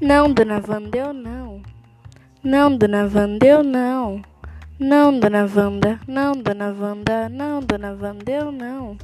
Não, dona Wanda, eu não. Não, dona Wanda, eu não. Não, dona Wanda, não, dona Wanda, não, dona Wanda, eu não.